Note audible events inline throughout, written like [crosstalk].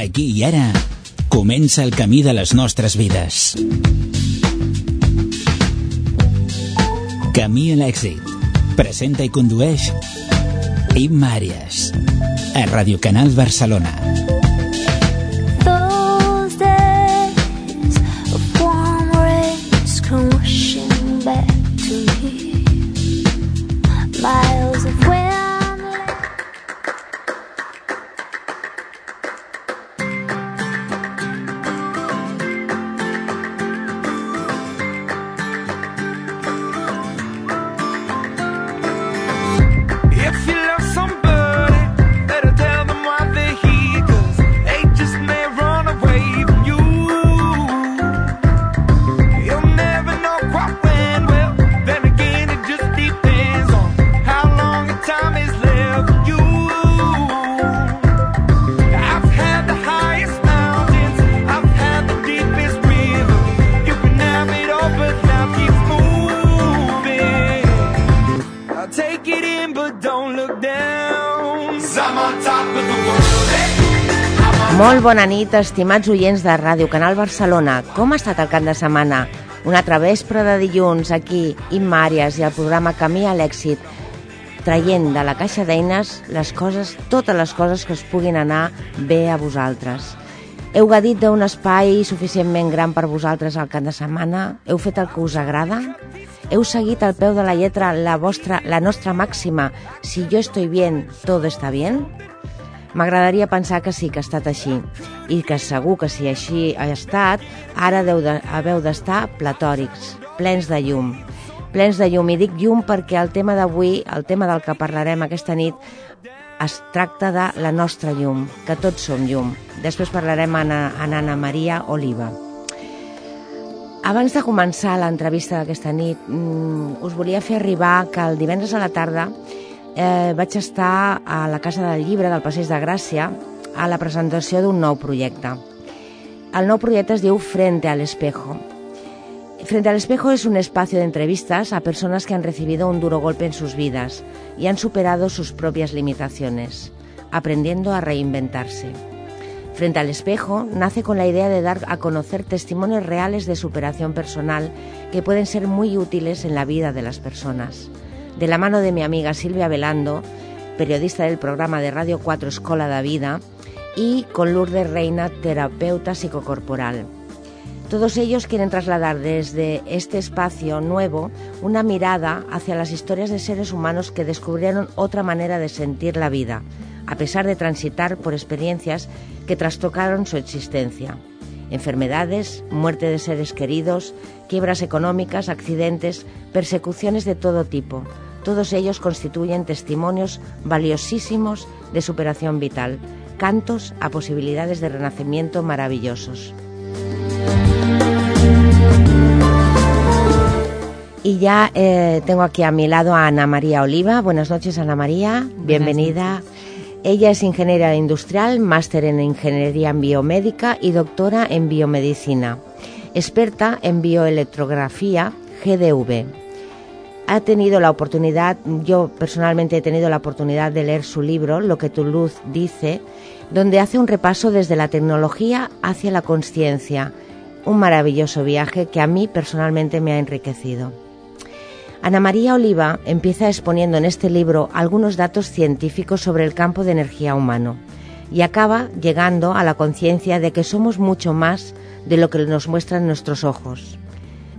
Aquí i ara comença el camí de les nostres vides. Camí a l'èxit. Presenta i condueix Imma Àrias. A Radio Canal Barcelona. Molt bona nit, estimats oients de Ràdio Canal Barcelona. Com ha estat el cap de setmana? Un altre vespre de dilluns aquí, Imma Àrias i el programa Camí a l'èxit, traient de la caixa d'eines les coses, totes les coses que us puguin anar bé a vosaltres. Heu gaudit d'un espai suficientment gran per vosaltres al cap de setmana? Heu fet el que us agrada? Heu seguit al peu de la lletra la, vostra, la nostra màxima si jo estoy bien, todo está bien? M'agradaria pensar que sí, que ha estat així. I que segur que si així ha estat, ara deu de, haveu d'estar platòrics, plens de llum. Plens de llum. I dic llum perquè el tema d'avui, el tema del que parlarem aquesta nit, es tracta de la nostra llum, que tots som llum. Després parlarem amb Anna, Anna Maria Oliva. Abans de començar l'entrevista d'aquesta nit, mm, us volia fer arribar que el divendres a la tarda eh, vaig estar a la Casa del Llibre del Passeig de Gràcia a la presentació d'un nou projecte. El nou projecte es diu Frente al Espejo. Frente al Espejo es un espacio de entrevistas a personas que han recibido un duro golpe en sus vidas y han superado sus propias limitaciones, aprendiendo a reinventarse. Frente al espejo nace con la idea de dar a conocer testimonios reales de superación personal que pueden ser muy útiles en la vida de las personas. De la mano de mi amiga Silvia Velando, periodista del programa de Radio 4 Escola da Vida, y con Lourdes Reina, terapeuta psicocorporal. Todos ellos quieren trasladar desde este espacio nuevo una mirada hacia las historias de seres humanos que descubrieron otra manera de sentir la vida, a pesar de transitar por experiencias que trastocaron su existencia. Enfermedades, muerte de seres queridos, quiebras económicas, accidentes, persecuciones de todo tipo. Todos ellos constituyen testimonios valiosísimos de superación vital, cantos a posibilidades de renacimiento maravillosos. Y ya eh, tengo aquí a mi lado a Ana María Oliva. Buenas noches, Ana María. Bienvenida. Ella es ingeniera industrial, máster en ingeniería en biomédica y doctora en biomedicina. Experta en bioelectrografía GDV. Ha tenido la oportunidad, yo personalmente he tenido la oportunidad de leer su libro, Lo que tu luz dice, donde hace un repaso desde la tecnología hacia la conciencia. Un maravilloso viaje que a mí personalmente me ha enriquecido. Ana María Oliva empieza exponiendo en este libro algunos datos científicos sobre el campo de energía humano y acaba llegando a la conciencia de que somos mucho más de lo que nos muestran nuestros ojos.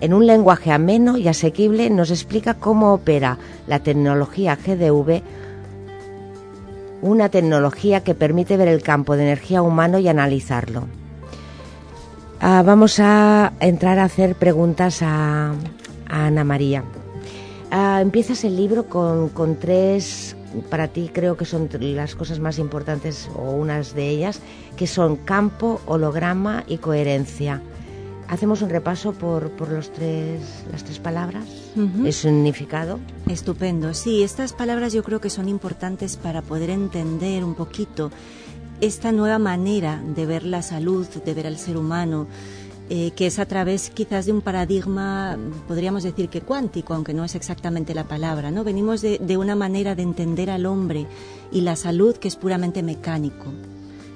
En un lenguaje ameno y asequible nos explica cómo opera la tecnología GDV, una tecnología que permite ver el campo de energía humano y analizarlo. Ah, vamos a entrar a hacer preguntas a, Ana María. Ah, empiezas el libro con, tres, para ti creo que son las cosas más importantes o unas de ellas, que son campo, holograma y coherencia. Hacemos un repaso por, por los tres, las tres palabras, Ujú. el significado. Estupendo. Sí, estas palabras yo creo que son importantes para poder entender un poquito esta nueva manera de ver la salud, de ver al ser humano, eh, que es a través quizás de un paradigma, podríamos decir que cuántico, aunque no es exactamente la palabra, ¿no? Venimos de, de una manera de entender al hombre y la salud que es puramente mecánico.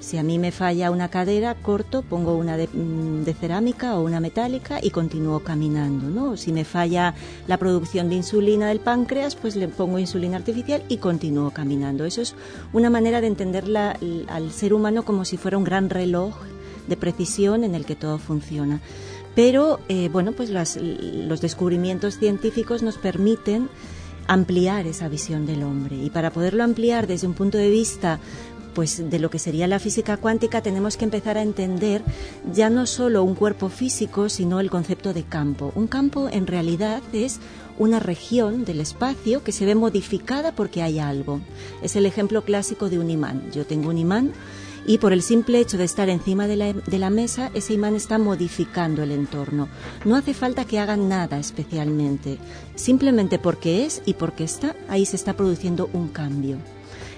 Si a mí me falla una cadera, corto, pongo una de, mm, de cerámica o una metálica y continúo caminando, ¿no? Si me falla la producción de insulina del páncreas, pues le pongo insulina artificial y continúo caminando. Eso es una manera de entender al ser humano como si fuera un gran reloj de precisión en el que todo funciona. Pero, eh, bueno, pues los descubrimientos científicos nos permiten ampliar esa visión del hombre. Y para poderlo ampliar desde un punto de vista pues de lo que sería la física cuántica tenemos que empezar a entender ya no solo un cuerpo físico, sino el concepto de campo. Un campo en realidad es una región del espacio que se ve modificada porque hay algo. Es el ejemplo clásico de un imán. Yo tengo un imán y por el simple hecho de estar encima de la, de la mesa, ese imán está modificando el entorno. No hace falta que hagan nada especialmente, simplemente porque es y porque está, ahí se está produciendo un cambio.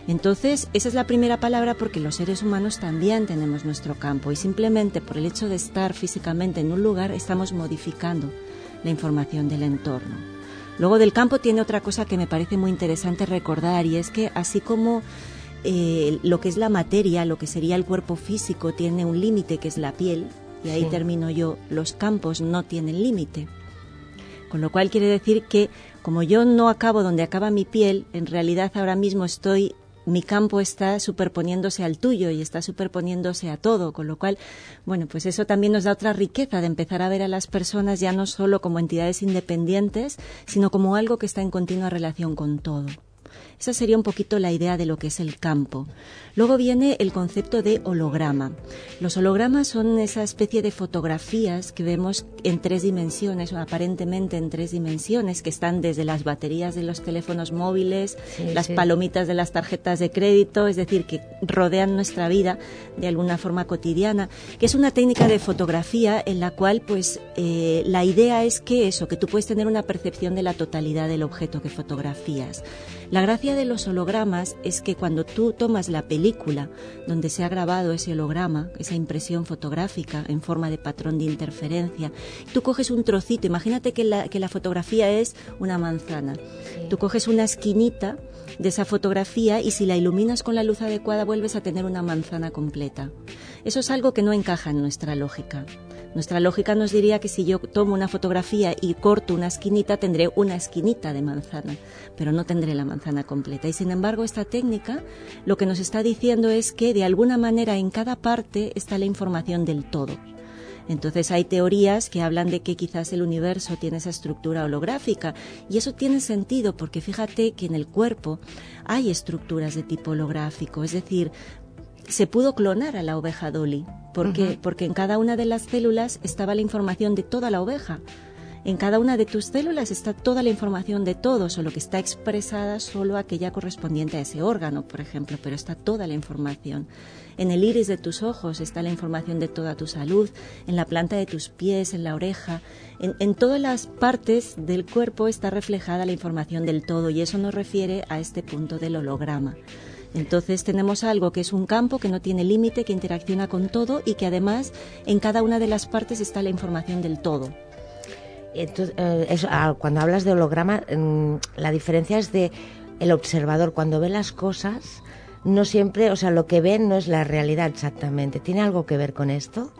Entonces, esa es la primera palabra porque los seres humanos también tenemos nuestro campo y simplemente por el hecho de estar físicamente en un lugar estamos modificando la información del entorno. Luego del campo tiene otra cosa que me parece muy interesante recordar y es que así como eh, lo que es la materia, lo que sería el cuerpo físico, tiene un límite que es la piel, y ahí Sí. termino yo, los campos no tienen límite. Con lo cual quiere decir que como yo no acabo donde acaba mi piel, en realidad ahora mismo estoy mi campo está superponiéndose al tuyo y está superponiéndose a todo, con lo cual, bueno, pues eso también nos da otra riqueza de empezar a ver a las personas ya no solo como entidades independientes, sino como algo que está en continua relación con todo. Esa sería un poquito la idea de lo que es el campo. Luego viene el concepto de holograma. Los hologramas son esa especie de fotografías que vemos en tres dimensiones, o aparentemente en tres dimensiones, que están desde las baterías de los teléfonos móviles, Sí, las sí. palomitas de las tarjetas de crédito, es decir, que rodean nuestra vida de alguna forma cotidiana, que es una técnica de fotografía en la cual, pues, eh, la idea es que eso, que tú puedes tener una percepción de la totalidad del objeto que fotografías. La gracia de los hologramas es que cuando tú tomas la película donde se ha grabado ese holograma, esa impresión fotográfica en forma de patrón de interferencia, tú coges un trocito, imagínate que la, que la fotografía es una manzana, tú coges una esquinita de esa fotografía y si la iluminas con la luz adecuada vuelves a tener una manzana completa. Eso es algo que no encaja en nuestra lógica. Nuestra lógica nos diría que si yo tomo una fotografía y corto una esquinita, tendré una esquinita de manzana, pero no tendré la manzana completa. Y sin embargo, esta técnica lo que nos está diciendo es que de alguna manera en cada parte está la información del todo. Entonces hay teorías que hablan de que quizás el universo tiene esa estructura holográfica y eso tiene sentido porque fíjate que en el cuerpo hay estructuras de tipo holográfico, es decir, se pudo clonar a la oveja Dolly. ¿Por qué? Porque en cada una de las células estaba la información de toda la oveja. En cada una de tus células está toda la información de todo, solo que está expresada solo aquella correspondiente a ese órgano, por ejemplo, pero está toda la información. En el iris de tus ojos está la información de toda tu salud, en la planta de tus pies, en la oreja, en, en todas las partes del cuerpo está reflejada la información del todo y eso nos refiere a este punto del holograma. Entonces tenemos algo que es un campo que no tiene límite, que interacciona con todo y que además en cada una de las partes está la información del todo. Entonces, eh, eso, ah, cuando hablas de holograma, mm, la diferencia es de el observador cuando ve las cosas, no siempre, o sea, lo que ven no es la realidad exactamente. ¿Tiene algo que ver con esto?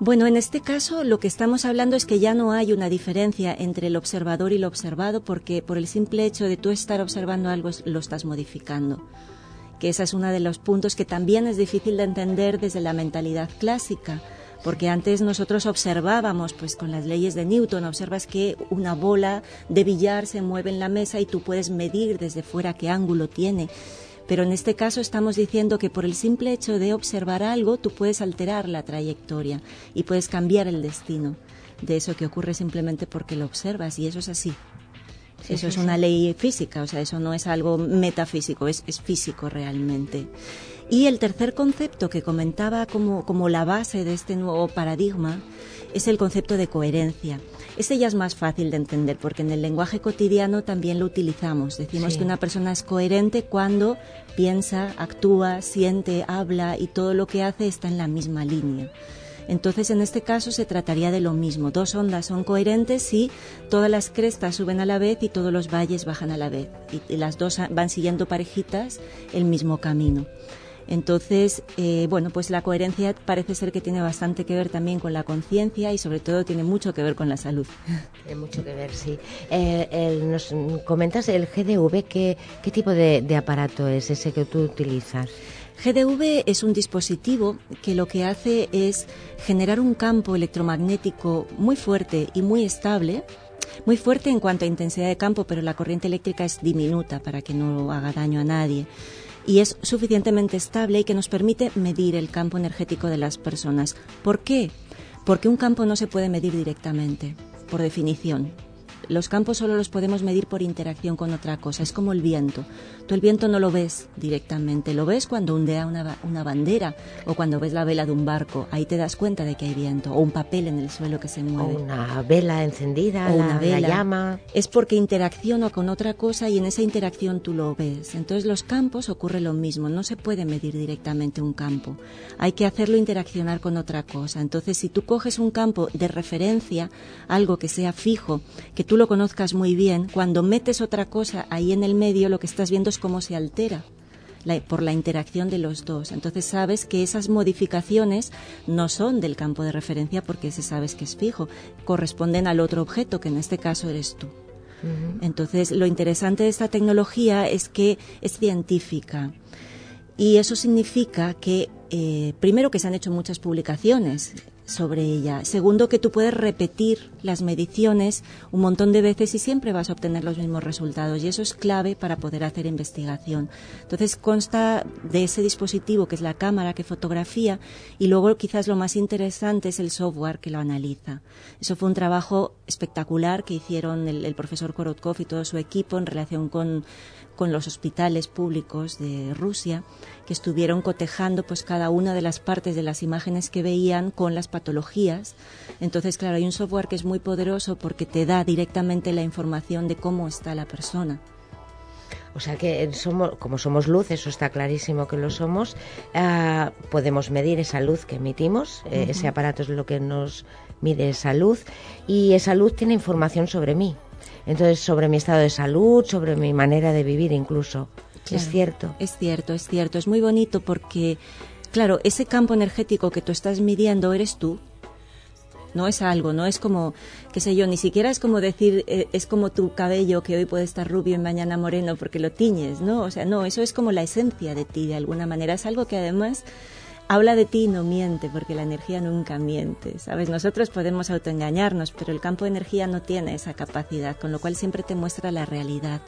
Bueno, en este caso lo que estamos hablando es que ya no hay una diferencia entre el observador y lo observado porque por el simple hecho de tú estar observando algo lo estás modificando. Que ese es uno de los puntos que también es difícil de entender desde la mentalidad clásica. Porque antes nosotros observábamos, pues con las leyes de Newton, observas que una bola de billar se mueve en la mesa y tú puedes medir desde fuera qué ángulo tiene. Pero en este caso estamos diciendo que por el simple hecho de observar algo, tú puedes alterar la trayectoria y puedes cambiar el destino de eso que ocurre simplemente porque lo observas y eso es así. Eso es una ley física, o sea, eso no es algo metafísico, es, es físico realmente. Y el tercer concepto que comentaba como, como la base de este nuevo paradigma es el concepto de coherencia. Ese ya es más fácil de entender porque en el lenguaje cotidiano también lo utilizamos. Decimos Sí. que una persona es coherente cuando piensa, actúa, siente, habla y todo lo que hace está en la misma línea. Entonces, en este caso se trataría de lo mismo. Dos ondas son coherentes si todas las crestas suben a la vez y todos los valles bajan a la vez. Y, las dos van siguiendo parejitas el mismo camino. Entonces, eh, bueno, pues la coherencia parece ser que tiene bastante que ver también con la conciencia y sobre todo tiene mucho que ver con la salud. [laughs] Tiene mucho que ver, sí. Eh, nos comentas el GDV, ¿qué, qué tipo de, de aparato es ese que tú utilizas? GDV es un dispositivo que lo que hace es generar un campo electromagnético muy fuerte y muy estable, muy fuerte en cuanto a intensidad de campo, pero la corriente eléctrica es diminuta para que no haga daño a nadie. Y es suficientemente estable y que nos permite medir el campo energético de las personas. ¿Por qué? Porque un campo no se puede medir directamente, por definición. Los campos solo los podemos medir por interacción con otra cosa. Es como el viento. Tú el viento no lo ves directamente. Lo ves cuando ondea una, una bandera o cuando ves la vela de un barco. Ahí te das cuenta de que hay viento. O un papel en el suelo que se O mueve. una vela encendida, O la, una la vela. llama. Es porque interacciona con otra cosa y en esa interacción tú lo ves. Entonces los campos ocurre lo mismo. No se puede medir directamente un campo. Hay que hacerlo interaccionar con otra cosa. Entonces si tú coges un campo de referencia, algo que sea fijo, que tú lo conozcas muy bien, cuando metes otra cosa ahí en el medio, lo que estás viendo es cómo se altera la- por la interacción de los dos. Entonces sabes que esas modificaciones no son del campo de referencia porque ese sabes que es fijo, corresponden al otro objeto, que en este caso eres tú. Entonces, lo interesante de esta tecnología es que es científica. Y eso significa que, eh, primero, que se han hecho muchas publicaciones sobre ella. Segundo, que tú puedes repetir las mediciones un montón de veces y siempre vas a obtener los mismos resultados. Y eso es clave para poder hacer investigación. Entonces, consta de ese dispositivo que es la cámara que fotografía y luego quizás lo más interesante es el software que lo analiza. Eso fue un trabajo espectacular que hicieron el, el profesor Korotkov y todo su equipo en relación con con los hospitales públicos de Rusia que estuvieron cotejando pues cada una de las partes de las imágenes que veían con las patologías. Entonces, claro, hay un software que es muy poderoso porque te da directamente la información de cómo está la persona. O sea que somos, como somos luz, eso está clarísimo que lo somos, ah, podemos medir esa luz que emitimos, eh, ese aparato es lo que nos mide esa luz y esa luz tiene información sobre mí. Entonces, sobre mi estado de salud, sobre mi manera de vivir incluso. Es cierto. Es cierto, es cierto. Es muy bonito porque, claro, ese campo energético que tú estás midiendo eres tú. No es algo, no es como, qué sé yo, ni siquiera es como decir, eh, es como tu cabello que hoy puede estar rubio y mañana moreno porque lo tiñes, ¿no? O sea, no, eso es como la esencia de ti de alguna manera. Es algo que además habla de ti y no miente, porque la energía nunca miente, ¿sabes? Nosotros podemos autoengañarnos, pero el campo de energía no tiene esa capacidad, con lo cual siempre te muestra la realidad.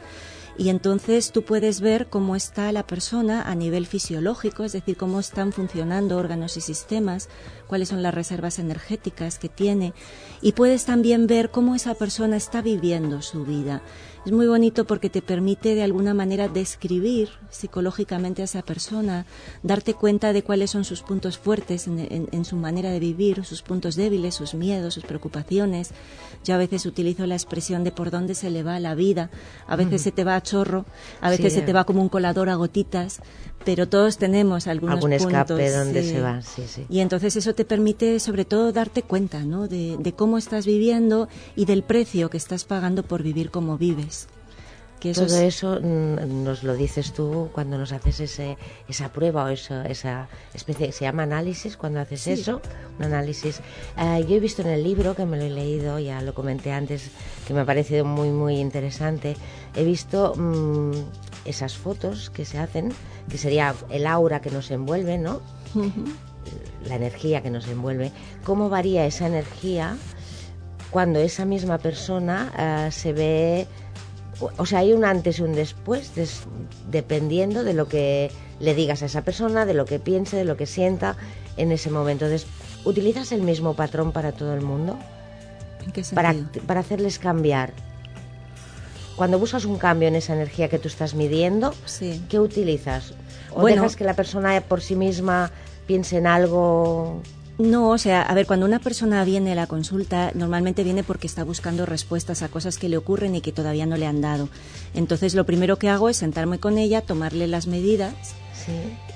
Y entonces tú puedes ver cómo está la persona a nivel fisiológico, es decir, cómo están funcionando órganos y sistemas, cuáles son las reservas energéticas que tiene, y puedes también ver cómo esa persona está viviendo su vida. Es muy bonito porque te permite de alguna manera describir psicológicamente a esa persona, darte cuenta de cuáles son sus puntos fuertes en, en- en su manera de vivir, sus puntos débiles, sus miedos, sus preocupaciones. Yo a veces utilizo la expresión de por dónde se le va la vida. A veces se te va a chorro, a veces Sí. se te va como un colador a gotitas, pero todos tenemos algunos Algún escape puntos, donde sí. se va, sí, sí. Y entonces eso te permite sobre todo darte cuenta ¿no? de, de cómo estás viviendo y del precio que estás pagando por vivir como vives. Que eso Todo es- eso mm, nos lo dices tú cuando nos haces ese, esa prueba o eso- esa especie, se llama análisis cuando haces eso, un análisis. Eh, yo he visto en el libro, que me lo he leído, ya lo comenté antes, que me ha parecido muy, muy interesante, he visto mm, esas fotos que se hacen, que sería el aura que nos envuelve, ¿no? La energía que nos envuelve, cómo varía esa energía cuando esa misma persona eh, se ve O- O sea, hay un antes y un después, des- dependiendo de lo que le digas a esa persona, de lo que piense, de lo que sienta en ese momento. Des- ¿Utilizas el mismo patrón para todo el mundo? ¿En qué Para, sentido? para hacerles cambiar. Cuando buscas un cambio en esa energía que tú estás midiendo, Sí. ¿qué utilizas? ¿O Bueno. dejas que la persona por sí misma piense en algo? No, o sea, a ver, cuando una persona viene a la consulta, normalmente viene porque está buscando respuestas a cosas que le ocurren y que todavía no le han dado. Entonces, lo primero que hago es sentarme con ella, tomarle las medidas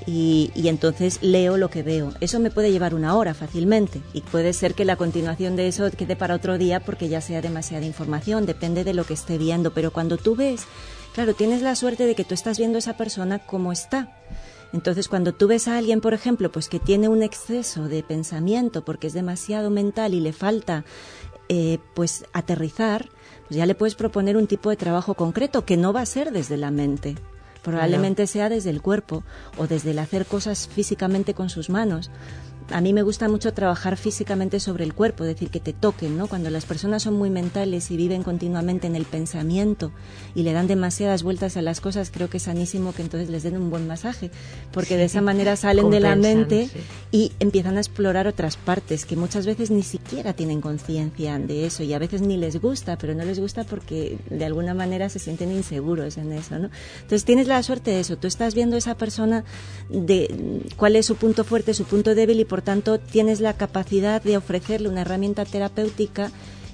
Y, y entonces leo lo que veo. Eso me puede llevar una hora fácilmente y puede ser que la continuación de eso quede para otro día porque ya sea demasiada información, depende de lo que esté viendo. Pero cuando tú ves, claro, tienes la suerte de que tú estás viendo a esa persona como está. Entonces, cuando tú ves a alguien, por ejemplo, pues que tiene un exceso de pensamiento porque es demasiado mental y le falta eh, pues aterrizar, pues ya le puedes proponer un tipo de trabajo concreto que no va a ser desde la mente. Probablemente sea desde el cuerpo o desde el hacer cosas físicamente con sus manos. A mí me gusta mucho trabajar físicamente sobre el cuerpo, es decir, que te toquen, ¿no? Cuando las personas son muy mentales y viven continuamente en el pensamiento y le dan demasiadas vueltas a las cosas, creo que es sanísimo que entonces les den un buen masaje, porque de esa manera [laughs] salen de la mente sí. y empiezan a explorar otras partes que muchas veces ni siquiera tienen conciencia de eso y a veces ni les gusta, pero no les gusta porque de alguna manera se sienten inseguros en eso, ¿no? Entonces tienes la suerte de eso, tú estás viendo a esa persona de cuál es su punto fuerte, su punto débil y por tanto tienes la capacidad de ofrecerle una herramienta terapéutica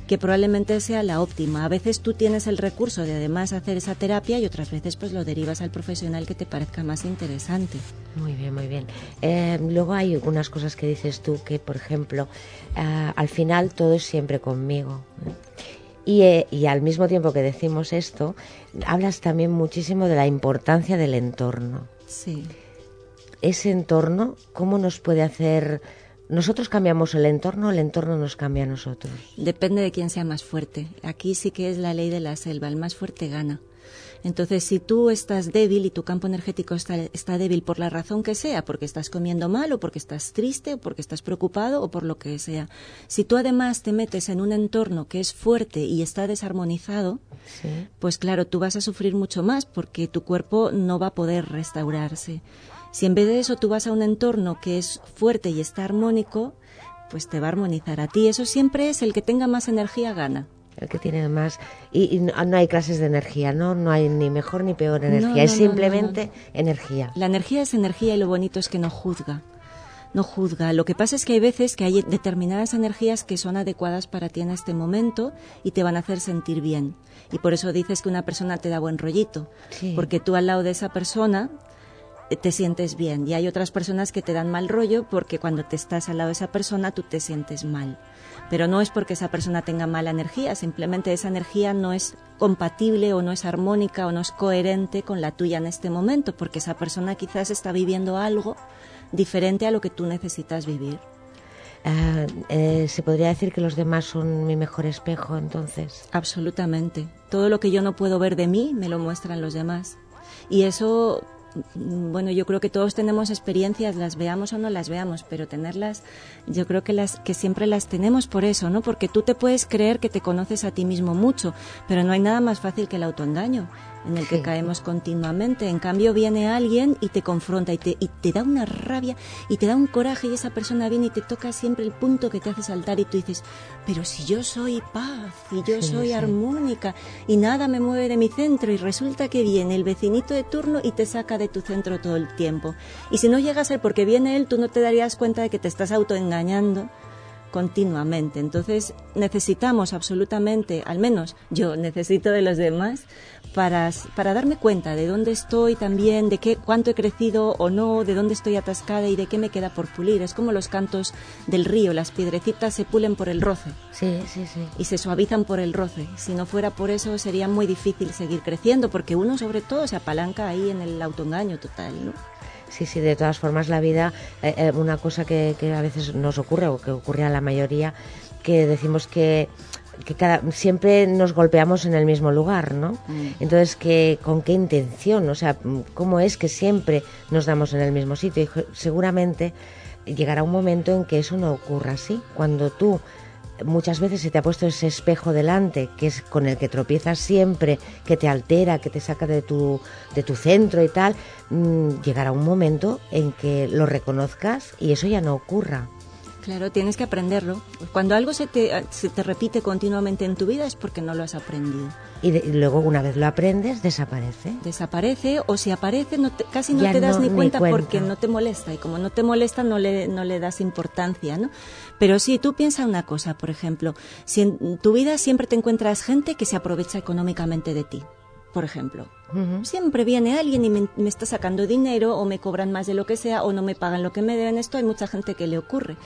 que probablemente sea la óptima. A veces tú tienes el recurso de además hacer esa terapia y otras veces pues lo derivas al profesional que te parezca más interesante. Muy bien, muy bien. Eh, luego hay algunas cosas que dices tú que, por ejemplo, ah, al final todo es siempre conmigo. ¿eh? Y, eh, y al mismo tiempo que decimos esto, hablas también muchísimo de la importancia del entorno. Sí. Ese entorno, ¿cómo nos puede hacer... Nosotros cambiamos el entorno, o el entorno nos cambia a nosotros. Depende de quién sea más fuerte. Aquí sí que es la ley de la selva, el más fuerte gana. Entonces, si tú estás débil y tu campo energético está, está débil por la razón que sea, porque estás comiendo mal o porque estás triste o porque estás preocupado o por lo que sea, si tú además te metes en un entorno que es fuerte y está desarmonizado, Sí. pues claro, tú vas a sufrir mucho más porque tu cuerpo no va a poder restaurarse. Si en vez de eso tú vas a un entorno que es fuerte y está armónico, pues te va a armonizar a ti. Eso siempre es el que tenga más energía gana. El que tiene más. Y, y no hay clases de energía, ¿no? No hay ni mejor ni peor energía. No, no, es no, simplemente energía. La energía es energía y lo bonito es que no juzga. No juzga. Lo que pasa es que hay veces que hay determinadas energías que son adecuadas para ti en este momento y te van a hacer sentir bien. Y por eso dices que una persona te da buen rollito. Sí. Porque tú al lado de esa persona te sientes bien. Y hay otras personas que te dan mal rollo porque cuando te estás al lado de esa persona tú te sientes mal. Pero no es porque esa persona tenga mala energía, simplemente esa energía no es compatible o no es armónica o no es coherente con la tuya en este momento, porque esa persona quizás está viviendo algo diferente a lo que tú necesitas vivir. Eh, ¿Se podría decir que los demás son mi mejor espejo entonces? Absolutamente. Todo lo que yo no puedo ver de mí me lo muestran los demás. Y eso, bueno, yo creo que todos tenemos experiencias, las veamos o no las veamos, pero tenerlas, yo creo que las que siempre las tenemos por eso, ¿no? Porque tú te puedes creer que te conoces a ti mismo mucho, pero no hay nada más fácil que el autoengaño en el que Sí. caemos continuamente. En cambio viene alguien y te confronta y te, y te da una rabia y te da un coraje y esa persona viene y te toca siempre el punto que te hace saltar y tú dices, pero si yo soy paz y yo Sí, soy sí. armónica y nada me mueve de mi centro y resulta que viene el vecinito de turno y te saca de tu centro todo el tiempo. Y si no llega a ser porque viene él, tú no te darías cuenta de que te estás autoengañando continuamente. Entonces necesitamos absolutamente, al menos yo necesito de los demás, para, para darme cuenta de dónde estoy también, de qué, cuánto he crecido o no, de dónde estoy atascada y de qué me queda por pulir. Es como los cantos del río, las piedrecitas se pulen por el roce Sí, sí, sí. y se suavizan por el roce. Si no fuera por eso sería muy difícil seguir creciendo porque uno sobre todo se apalanca ahí en el autoengaño total, ¿no? Sí, sí, de todas formas la vida, eh, eh, una cosa que, que a veces nos ocurre o que ocurre a la mayoría, que decimos que, que cada, siempre nos golpeamos en el mismo lugar, ¿no? Entonces, que, ¿con qué intención? O sea, ¿cómo es que siempre nos damos en el mismo sitio? Y seguramente llegará un momento en que eso no ocurra así. Cuando tú muchas veces se te ha puesto ese espejo delante, que es con el que tropiezas siempre, que te altera, que te saca de tu, de tu centro y tal, mm, llegará un momento en que lo reconozcas y eso ya no ocurra. Claro, tienes que aprenderlo. Cuando algo se te, se te repite continuamente en tu vida es porque no lo has aprendido. Y, de- y luego una vez lo aprendes, desaparece. Desaparece o si aparece no te- casi no Ya te das no- ni ni cuenta, porque no te molesta y como no te molesta no le, no le das importancia, ¿no? Pero sí, tú piensa una cosa, por ejemplo, si en tu vida siempre te encuentras gente que se aprovecha económicamente de ti, por ejemplo. Siempre viene alguien y me, me está sacando dinero o me cobran más de lo que sea o no me pagan lo que me deben. Esto hay mucha gente que le ocurre.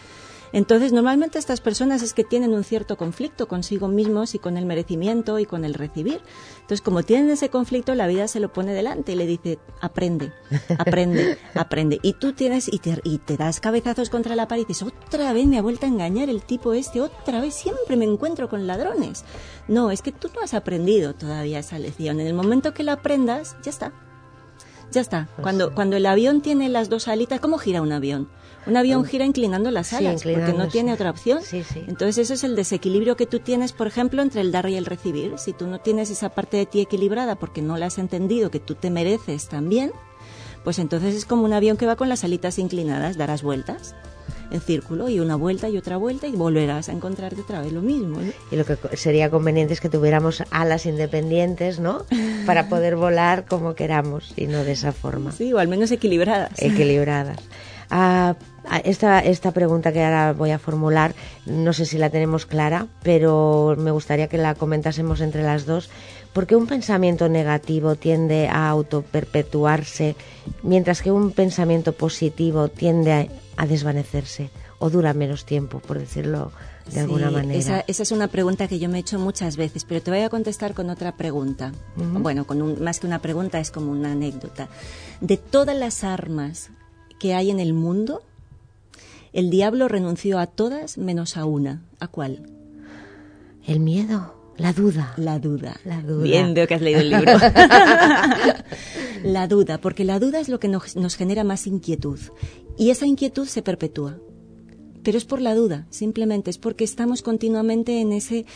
Entonces, normalmente estas personas es que tienen un cierto conflicto consigo mismos y con el merecimiento y con el recibir. Entonces, como tienen ese conflicto, la vida se lo pone delante y le dice, aprende, [laughs] aprende, aprende. Y tú tienes, y te, y te das cabezazos contra la pared y dices, otra vez me ha vuelto a engañar el tipo este, otra vez siempre me encuentro con ladrones. No, es que tú no has aprendido todavía esa lección. En el momento que la aprendas, ya está. Ya está. Pues Cuando, cuando el avión tiene las dos alitas, ¿cómo gira un avión? Un avión gira inclinando las Sí, alas, porque no tiene otra opción. Sí, sí. Entonces ese es el desequilibrio que tú tienes, por ejemplo, entre el dar y el recibir. Si tú no tienes esa parte de ti equilibrada porque no la has entendido, que tú te mereces también, pues entonces es como un avión que va con las alitas inclinadas, darás vueltas en círculo y una vuelta y otra vuelta y volverás a encontrarte otra vez lo mismo. ¿no? Y lo que sería conveniente es que tuviéramos alas independientes, ¿no? [laughs] Para poder volar como queramos y no de esa forma. Sí, o al menos equilibradas. equilibradas. Ah, esta, esta pregunta que ahora voy a formular, no sé si la tenemos clara, pero me gustaría que la comentásemos entre las dos. ¿Por qué un pensamiento negativo tiende a autoperpetuarse, mientras que un pensamiento positivo tiende a, a desvanecerse o dura menos tiempo, por decirlo de alguna manera? Esa, esa es una pregunta que yo me he hecho muchas veces, pero te voy a contestar con otra pregunta. Bueno, con un- más que una pregunta, es como una anécdota. De todas las armas que hay en el mundo, el diablo renunció a todas menos a una. ¿A cuál? El miedo, la duda. La duda. La duda. Bien, veo que has leído el libro. [laughs] la duda, porque la duda es lo que nos, nos genera más inquietud. Y esa inquietud se perpetúa. Pero es por la duda, simplemente es porque estamos continuamente en ese...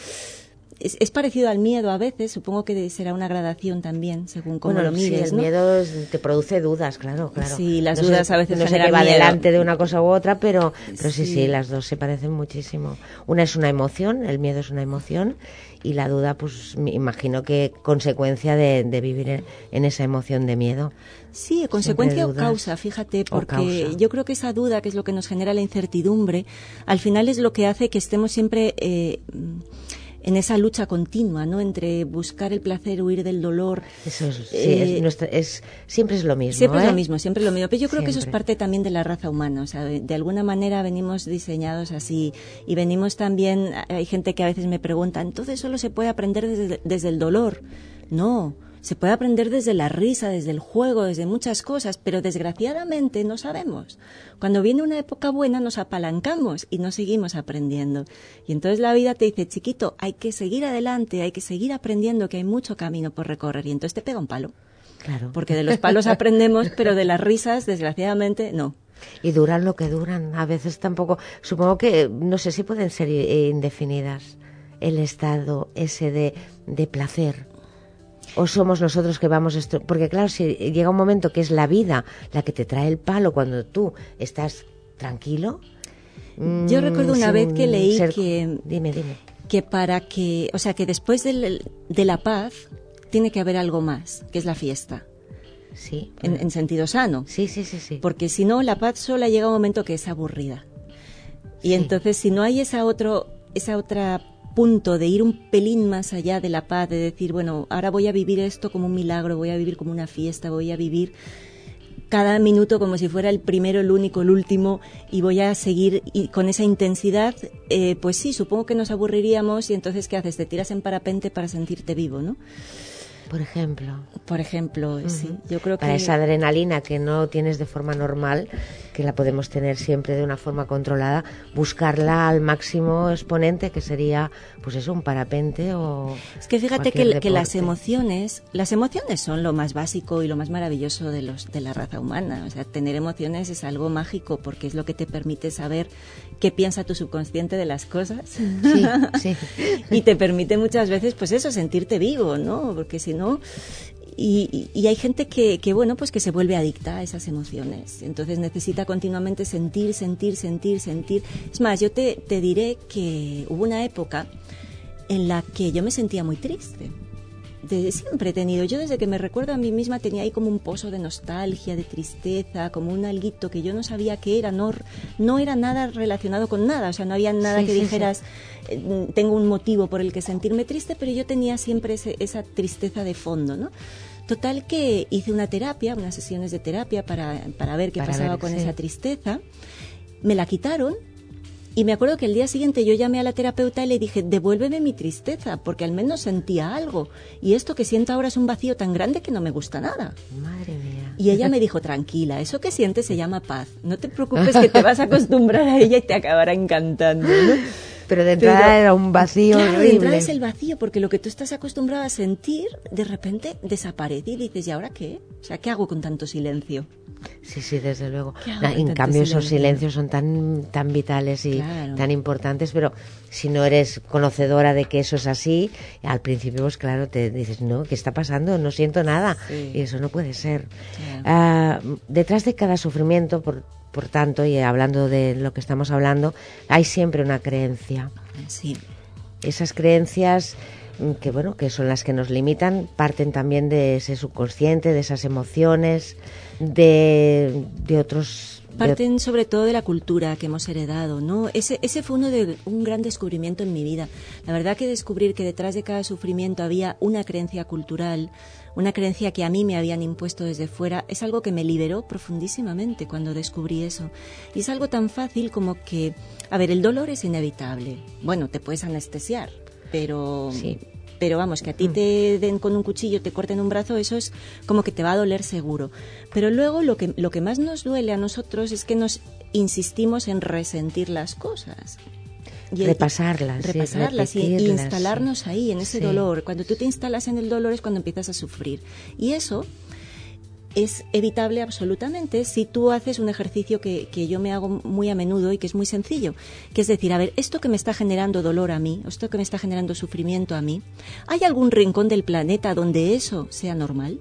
Es, es parecido al miedo a veces, supongo que será una gradación también, según cómo Bueno, lo sí, mires, el miedo es- te produce dudas, claro, claro. Sí, las No dudas sé- a veces no sé generan qué va miedo. delante de una cosa u otra, pero, pero sí, sí, Sí. las dos se parecen muchísimo. Una es una emoción, el miedo es una emoción, y la duda, pues me imagino que consecuencia de, de vivir en, esa emoción de miedo. Sí, consecuencia o causa, fíjate, porque causa. yo creo que esa duda, que es lo que nos genera la incertidumbre, al final es lo que hace que estemos siempre eh, en esa lucha continua, ¿no? Entre buscar el placer, huir del dolor. Eso es, sí, Eh, es nuestra- es- siempre es lo mismo. Siempre es ¿eh? lo mismo, siempre es lo mismo. Pero yo creo que eso es parte también de la raza humana. O sea, de, de alguna manera venimos diseñados así. Y venimos también, hay gente que a veces me pregunta, entonces solo se puede aprender desde, desde el dolor. No, se puede aprender desde la risa, desde el juego, desde muchas cosas, pero desgraciadamente no sabemos. Cuando viene una época buena nos apalancamos y no seguimos aprendiendo. Y entonces la vida te dice, chiquito, hay que seguir adelante, hay que seguir aprendiendo, que hay mucho camino por recorrer. Y entonces te pega un palo. Claro. Porque de los palos [laughs] aprendemos, pero de las risas, desgraciadamente, no. Y duran lo que duran. A veces tampoco. Supongo que, no sé si pueden ser indefinidas. El estado ese de, de placer. O somos nosotros que vamos. estro- Porque, claro, si llega un momento que es la vida la que te trae el palo cuando tú estás tranquilo. Yo mm, recuerdo una vez que leí ser- que, Dime, dime. que para que, o sea, que después del- de la paz tiene que haber algo más, que es la fiesta, Sí. en, en sentido sano. Sí, sí, sí, sí. Porque si no, la paz sola llega un momento que es aburrida. Y Sí. entonces, si no hay esa otro, esa otra punto de ir un pelín más allá de la paz, de decir, bueno, ahora voy a vivir esto como un milagro, voy a vivir como una fiesta, voy a vivir cada minuto como si fuera el primero, el único, el último, y voy a seguir y con esa intensidad, eh, pues sí, supongo que nos aburriríamos y entonces, ¿qué haces? Te tiras en parapente para sentirte vivo, ¿no? Por ejemplo. Por ejemplo, sí, yo creo Para que esa adrenalina que no tienes de forma normal, que la podemos tener siempre de una forma controlada, buscarla al máximo exponente, que sería, pues eso, un parapente o. Es que fíjate que, las emociones, las emociones son lo más básico y lo más maravilloso de los de la raza humana. O sea, tener emociones es algo mágico porque es lo que te permite saber qué piensa tu subconsciente de las cosas. [laughs] Sí, sí. y te permite muchas veces, pues eso, sentirte vivo, ¿no? Porque si no, y, y- y hay gente que, que, bueno, pues que se vuelve adicta a esas emociones. Entonces necesita continuamente sentir, sentir, sentir, sentir. Es más, yo te, te diré que hubo una época en la que yo me sentía muy triste. Desde siempre he tenido, yo desde que me recuerdo a mí misma tenía ahí como un pozo de nostalgia, de tristeza, como un alguito que yo no sabía qué era, no, no era nada relacionado con nada, o sea, no había nada Sí, que sí, sí. dijeras, eh, tengo un motivo por el que sentirme triste, pero yo tenía siempre ese- esa tristeza de fondo, ¿no? Total que hice una terapia, unas sesiones de terapia para, para ver qué Para pasaba ver, con sí. esa tristeza. Me la quitaron y me acuerdo que el día siguiente yo llamé a la terapeuta y le dije, devuélveme mi tristeza, porque al menos sentía algo. Y esto que siento ahora es un vacío tan grande que no me gusta nada. Madre mía. Y ella me dijo, tranquila, eso que sientes se llama paz. No te preocupes [laughs] que te vas a acostumbrar a ella y te acabará encantando. ¿no? Pero de entrada Pero- era un vacío Claro, de horrible. entrada es el vacío, porque lo que tú estás acostumbrado a sentir, de repente desaparece y dices, ¿y ahora qué? O sea, ¿qué hago con tanto silencio? Sí, sí, desde luego. ¿Qué hago Na- con En cambio, esos silencio? silencios son tan, tan vitales y Claro. tan importantes, pero si no eres conocedora de que eso es así, al principio, pues claro, te dices, no, ¿qué está pasando? No siento nada. Sí. Y eso no puede ser. Claro. Ah, detrás de cada sufrimiento, por, por tanto, y hablando de lo que estamos hablando, hay siempre una creencia. Sí. Esas creencias mm, que bueno, que son las que nos limitan, parten también de ese subconsciente, de esas emociones, de, de otros Parten sobre todo de la cultura que hemos heredado, ¿no? Ese, ese fue uno de un gran descubrimiento en mi vida. La verdad que descubrir que detrás de cada sufrimiento había una creencia cultural, una creencia que a mí me habían impuesto desde fuera, es algo que me liberó profundísimamente cuando descubrí eso. Y es algo tan fácil como que, a ver, el dolor es inevitable. Bueno, te puedes anestesiar, pero Sí. pero vamos, que a ti te den con un cuchillo, te corten un brazo, eso es como que te va a doler seguro. Pero luego lo que, lo que más nos duele a nosotros es que nos insistimos en resentir las cosas. Y- Repasarlas, repasarlas y, instalarnos sí. ahí, en ese Sí. dolor. Cuando tú te instalas en el dolor es cuando empiezas a sufrir. Y eso es evitable absolutamente si tú haces un ejercicio que, que yo me hago muy a menudo y que es muy sencillo, que es decir, a ver, esto que me está generando dolor a mí, esto que me está generando sufrimiento a mí, ¿hay algún rincón del planeta donde eso sea normal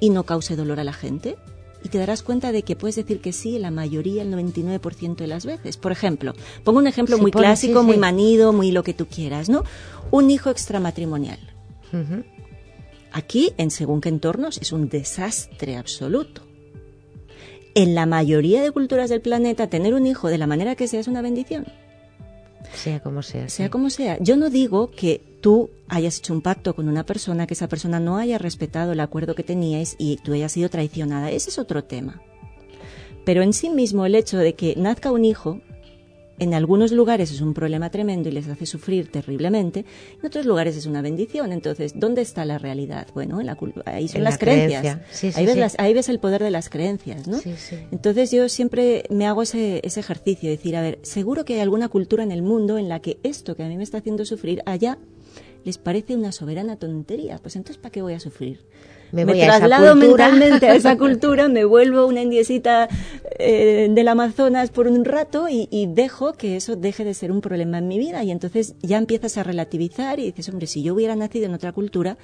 y no cause dolor a la gente? Y te darás cuenta de que puedes decir que sí la mayoría, el 99% de las veces. Por ejemplo, pongo un ejemplo Sí, muy clásico, sí, muy sí. manido, muy lo que tú quieras, ¿no? Un hijo extramatrimonial. Aquí, en según qué entornos, es un desastre absoluto. En la mayoría de culturas del planeta, tener un hijo de la manera que sea es una bendición. Sea como sea. Sea como sea. Yo no digo que tú hayas hecho un pacto con una persona, que esa persona no haya respetado el acuerdo que teníais y tú hayas sido traicionada. Ese es otro tema. Pero en sí mismo el hecho de que nazca un hijo, en algunos lugares es un problema tremendo y les hace sufrir terriblemente, en otros lugares es una bendición. Entonces, ¿dónde está la realidad? Bueno, en la, ahí son En las la creencias. creencia. Sí, sí, ahí, ves sí. las- ahí ves el poder de las creencias, ¿no? Entonces yo siempre me hago ese, ese ejercicio, decir, a ver, seguro que hay alguna cultura en el mundo en la que esto que a mí me está haciendo sufrir allá les parece una soberana tontería. Pues entonces, ¿para qué voy a sufrir? Me voy a esa traslado cultura. mentalmente a esa [laughs] cultura, me vuelvo una indiesita eh, del Amazonas por un rato y, y dejo que eso deje de ser un problema en mi vida. Y entonces ya empiezas a relativizar y dices, hombre, si yo hubiera nacido en otra cultura,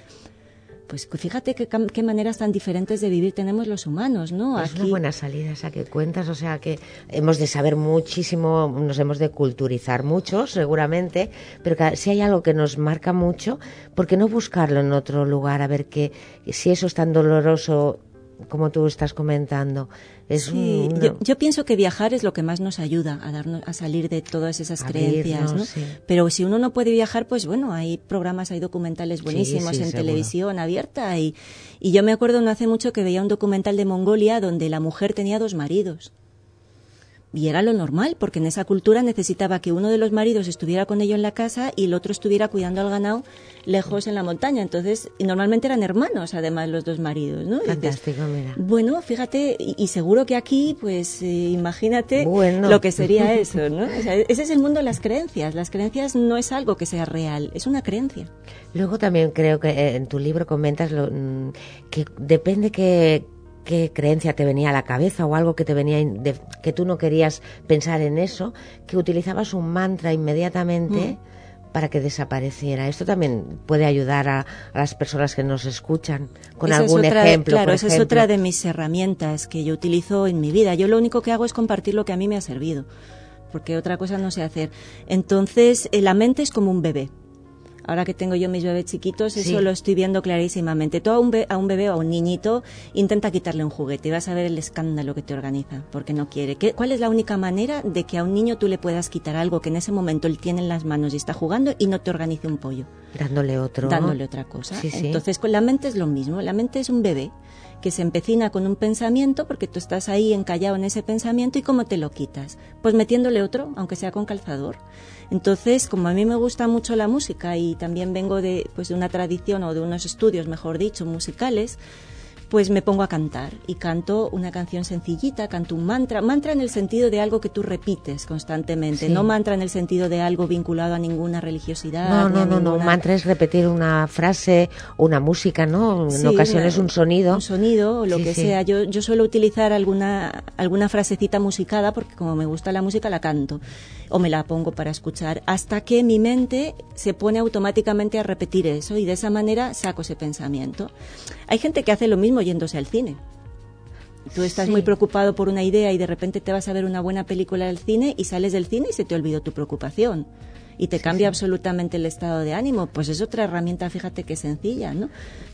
pues fíjate qué, qué maneras tan diferentes de vivir tenemos los humanos, ¿no? Es una Aquí- buena salida esa que cuentas, o sea que hemos de saber muchísimo, nos hemos de culturizar mucho, seguramente, pero que si hay algo que nos marca mucho, ¿por qué no buscarlo en otro lugar? A ver que si eso es tan doloroso como tú estás comentando. Es Sí, un- yo, yo pienso que viajar es lo que más nos ayuda a darnos a salir de todas esas creencias, ¿no? sí. Pero si uno no puede viajar, pues bueno, hay programas, hay documentales buenísimos sí, en seguro. televisión abierta y, y yo me acuerdo no hace mucho que veía un documental de Mongolia donde la mujer tenía dos maridos. Y era lo normal, porque en esa cultura necesitaba que uno de los maridos estuviera con ello en la casa y el otro estuviera cuidando al ganado lejos en la montaña. Entonces, y normalmente eran hermanos, además, los dos maridos, ¿no? Dices, Fantástico, mira. bueno, fíjate, y, y seguro que aquí, pues eh, imagínate Bueno. lo que sería eso, ¿no? O sea, ese es el mundo de las creencias. Las creencias no es algo que sea real, es una creencia. Luego también creo que eh, en tu libro comentas lo, mm, que depende qué, qué creencia te venía a la cabeza o algo que te venía de- que tú no querías pensar en eso, que utilizabas un mantra inmediatamente Mm. para que desapareciera. Esto también puede ayudar a, a las personas que nos escuchan con Esa es algún otra- ejemplo. Claro, por esa es otra de mis herramientas que yo utilizo en mi vida. Yo lo único que hago es compartir lo que a mí me ha servido, porque otra cosa no sé hacer. Entonces, eh, la mente es como un bebé. Ahora que tengo yo mis bebés chiquitos, Sí. eso lo estoy viendo clarísimamente. Tú a un, be- a un bebé o a un niñito intenta quitarle un juguete y vas a ver el escándalo que te organiza, porque no quiere. ¿Qué- ¿Cuál es la única manera de que a un niño tú le puedas quitar algo que en ese momento él tiene en las manos y está jugando y no te organice un pollo? Dándole otro. dándole otra cosa. Sí, sí. Entonces, con la mente es lo mismo. La mente es un bebé que se empecina con un pensamiento porque tú estás ahí encallado en ese pensamiento y cómo te lo quitas. Pues metiéndole otro, aunque sea con calzador. Entonces, como a mí me gusta mucho la música y también vengo de, pues, de una tradición o de unos estudios, mejor dicho, musicales, pues me pongo a cantar y canto una canción sencillita, canto un mantra, mantra en el sentido de algo que tú repites constantemente, Sí. no mantra en el sentido de algo vinculado a ninguna religiosidad. No, no, no, no. Un mantra es repetir una frase, una música, ¿no? En Sí, ocasiones una- un sonido. Un sonido o lo Sí, que sea. Yo, yo suelo utilizar alguna, alguna frasecita musicada porque como me gusta la música la canto o me la pongo para escuchar hasta que mi mente se pone automáticamente a repetir eso y de esa manera saco ese pensamiento. Hay gente que hace lo mismo yéndose al cine. Tú estás Sí. muy preocupado por una idea y de repente te vas a ver una buena película del cine y sales del cine y se te olvidó tu preocupación. Y te cambia absolutamente el estado de ánimo. Pues es otra herramienta, fíjate que sencilla, ¿no?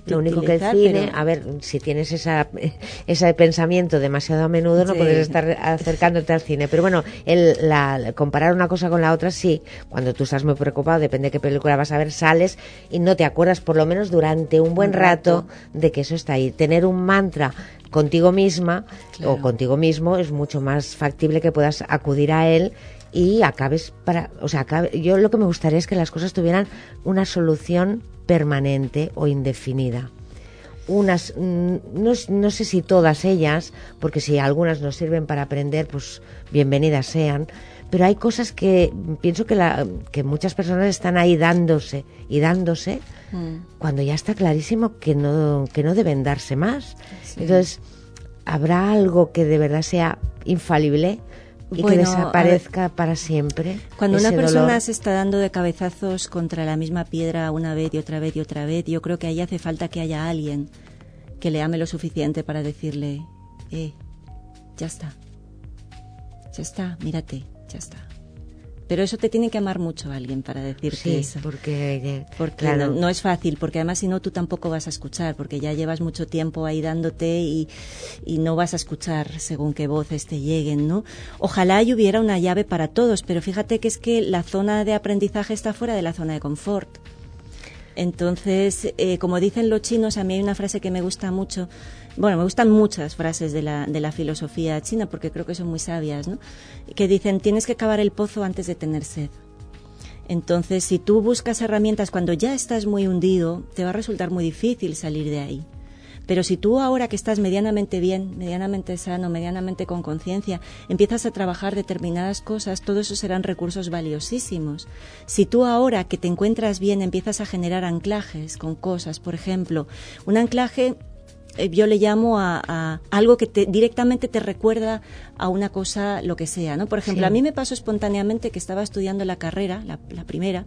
De Lo único que el cine, pero- a ver, si tienes esa, [laughs] ese pensamiento demasiado a menudo, no puedes estar acercándote al cine. Pero bueno, el, la, comparar una cosa con la otra, sí. Cuando tú estás muy preocupado, depende de qué película vas a ver, sales y no te acuerdas, por lo menos durante un buen Un rato, rato. de que eso está ahí. Tener un mantra contigo misma Claro. o contigo mismo es mucho más factible que puedas acudir a él y acabes para, o sea, acabe- yo lo que me gustaría es que las cosas tuvieran una solución permanente o indefinida. Unas, mm, no, no sé si todas ellas, porque si algunas nos sirven para aprender, pues bienvenidas sean, pero hay cosas que pienso que, la, que muchas personas están ahí dándose y dándose Mm. cuando ya está clarísimo que no, que no deben darse más. Entonces, ¿habrá algo que de verdad sea infalible y Bueno, que ver, desaparezca para siempre? Cuando una persona dolor? se está dando de cabezazos contra la misma piedra una vez y otra vez y otra vez, yo creo que ahí hace falta que haya alguien que le ame lo suficiente para decirle, eh, ya está, ya está, mírate, ya está. Pero eso te tiene que amar mucho alguien para decirte Sí, eso. porque, eh, Porque claro, no, no es fácil, porque además si no tú tampoco vas a escuchar, porque ya llevas mucho tiempo ahí dándote y, y no vas a escuchar según qué voces te lleguen, ¿no? Ojalá y hubiera una llave para todos, pero fíjate que es que la zona de aprendizaje está fuera de la zona de confort. Entonces, eh, como dicen los chinos, a mí hay una frase que me gusta mucho. Bueno, me gustan muchas frases de la, de la filosofía china porque creo que son muy sabias, ¿no? Que dicen, tienes que cavar el pozo antes de tener sed. Entonces, si tú buscas herramientas cuando ya estás muy hundido, te va a resultar muy difícil salir de ahí. Pero si tú ahora que estás medianamente bien, medianamente sano, medianamente con conciencia, empiezas a trabajar determinadas cosas, todos esos serán recursos valiosísimos. Si tú ahora que te encuentras bien empiezas a generar anclajes con cosas, por ejemplo, un anclaje yo le llamo a, a algo que te, directamente te recuerda a una cosa, lo que sea, ¿no? Por ejemplo, Sí. a mí me pasó espontáneamente que estaba estudiando la carrera, la, la primera,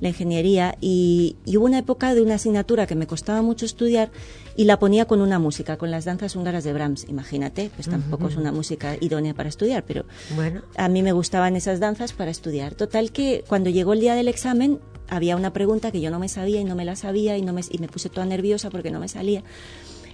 la ingeniería, y, y hubo una época de una asignatura que me costaba mucho estudiar y la ponía con una música, con las danzas húngaras de Brahms. Imagínate, pues tampoco es una música idónea para estudiar, pero bueno, a mí me gustaban esas danzas para estudiar. Total que cuando llegó el día del examen había una pregunta que yo no me sabía y no me la sabía y, no me, y me puse toda nerviosa porque no me salía.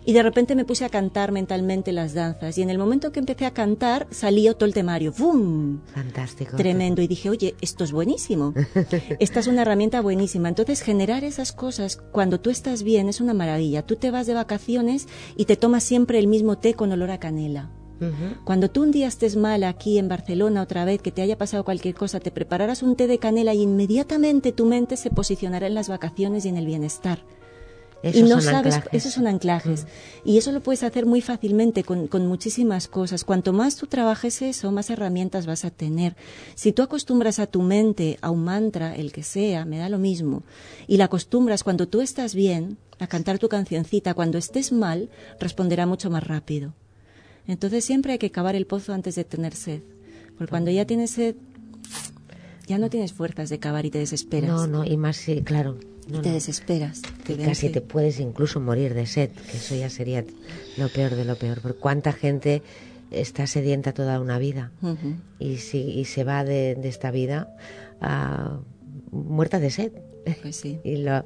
Y de repente me puse a cantar mentalmente las danzas. Y en el momento que empecé a cantar, salió todo el temario. ¡Bum! fantástico. Tremendo. Y dije, oye, esto es buenísimo. [laughs] Esta es una herramienta buenísima. Entonces, generar esas cosas cuando tú estás bien es una maravilla. Tú te vas de vacaciones y te tomas siempre el mismo té con olor a canela. Cuando tú un día estés mal aquí en Barcelona otra vez, que te haya pasado cualquier cosa, te prepararás un té de canela y inmediatamente tu mente se posicionará en las vacaciones y en el bienestar. Esos y no son sabes, anclajes. esos son anclajes. Y eso lo puedes hacer muy fácilmente con, con muchísimas cosas. Cuanto más tú trabajes eso, más herramientas vas a tener. Si tú acostumbras a tu mente a un mantra, el que sea, me da lo mismo, y la acostumbras cuando tú estás bien a cantar tu cancioncita, cuando estés mal, responderá mucho más rápido. Entonces siempre hay que cavar el pozo antes de tener sed. Porque cuando ya tienes sed, ya no tienes fuerzas de cavar y te desesperas. No, no, y más si, claro. No, te no. desesperas. Te Y casi te puedes incluso morir de sed, que eso ya sería lo peor de lo peor. Porque cuánta gente está sedienta toda una vida y, si, y se va de, de esta vida ah, muerta de sed. Pues sí. [laughs] Y, lo-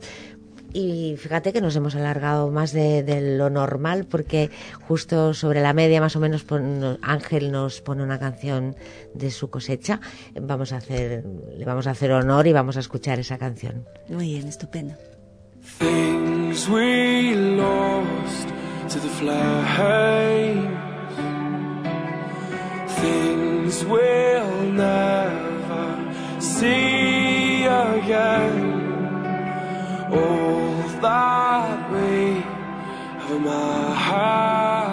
y fíjate que nos hemos alargado más de, de lo normal porque justo sobre la media más o menos pon- Ángel nos pone una canción de su cosecha. Vamos a hacer, le vamos a hacer honor y vamos a escuchar esa canción. Muy bien, estupendo. Things we lost to the flames. Things we'll never see again. All that we have amassed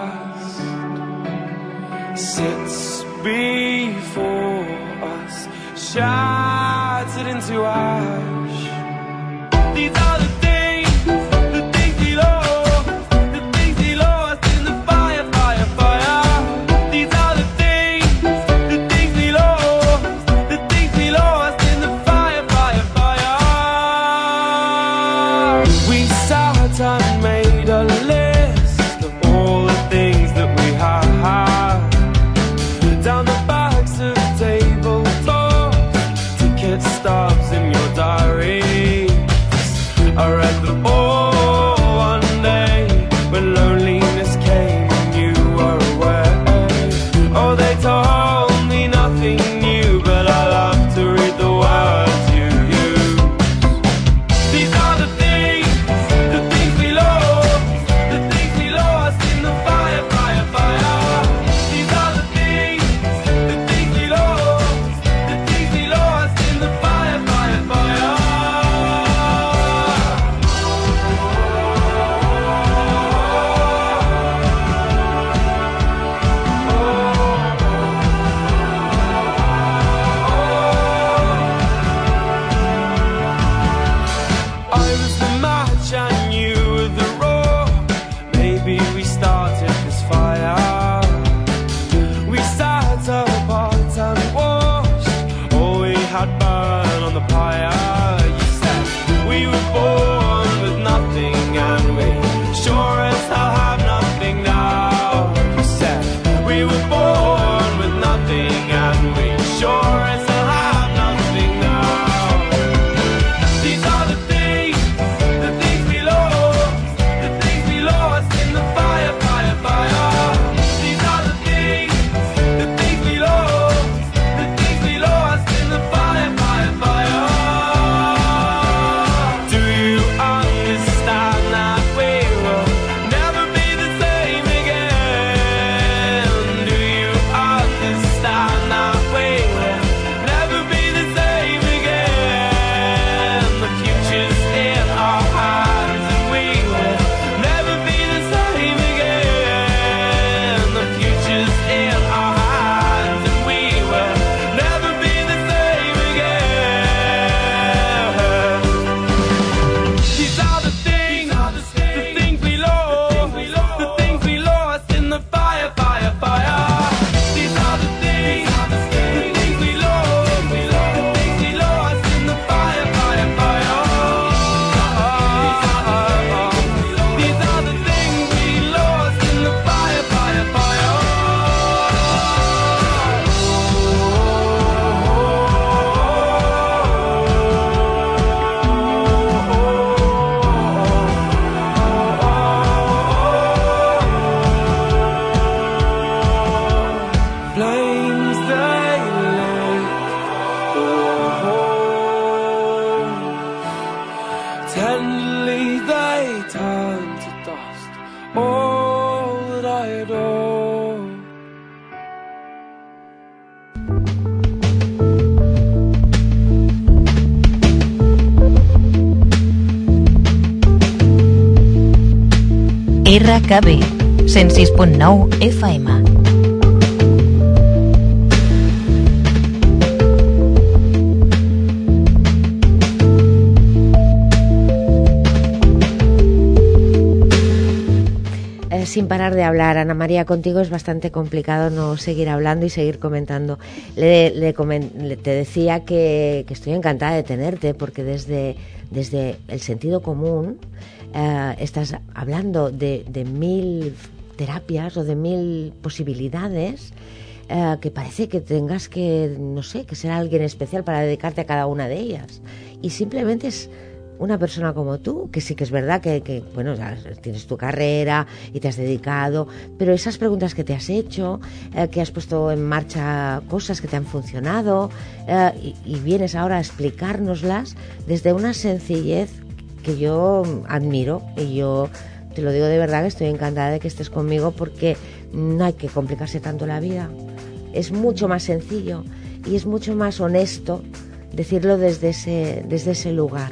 sits before us, shattered into ash. These are the RKB 106.9 FM. Sin parar de hablar, Ana María, contigo es bastante complicado no seguir hablando y seguir comentando. Le, le le- te decía que, que estoy encantada de tenerte porque desde, desde el sentido común eh, estás hablando de, mil terapias o de mil posibilidades eh, que parece que tengas que, no sé, que ser alguien especial para dedicarte a cada una de ellas. Y simplemente es una persona como tú, que sí que es verdad que, bueno, tienes tu carrera y te has dedicado, pero esas preguntas que te has hecho, eh, que has puesto en marcha cosas que te han funcionado y, y vienes ahora a explicárnoslas desde una sencillez que yo admiro y yo te lo digo de verdad que estoy encantada de que estés conmigo porque no hay que complicarse tanto la vida. Es mucho más sencillo y es mucho más honesto decirlo desde ese, desde ese lugar.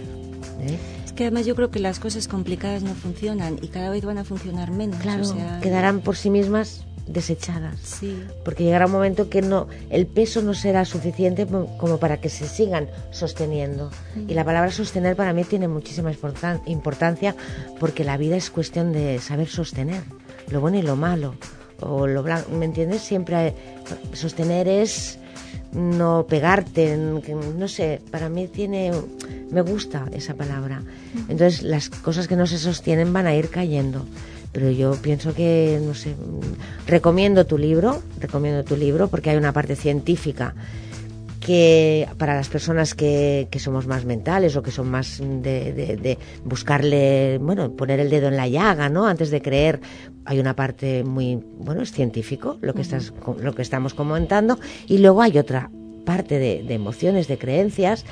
¿eh? Es que además yo creo que las cosas complicadas no funcionan y cada vez van a funcionar menos. Claro, o sea, quedarán por sí mismas desechadas. Sí. Porque llegará un momento que no, el peso no será suficiente mo- como para que se sigan sosteniendo. Y la palabra sostener para mí tiene muchísima importan- importancia porque la vida es cuestión de saber sostener lo bueno y lo malo. O lo ¿Me entiendes? Siempre sostener es no pegarte, no sé, para mí tiene, me gusta esa palabra. Entonces las cosas que no se sostienen van a ir cayendo. Pero yo pienso que, no sé, recomiendo tu libro, recomiendo tu libro porque hay una parte científica que para las personas que, que somos más mentales o que son más de, de- de buscarle, bueno, poner el dedo en la llaga, ¿no? Antes de creer, hay una parte muy, bueno, es científico lo que, estás, lo que estamos comentando y luego hay otra parte de, de emociones, de creencias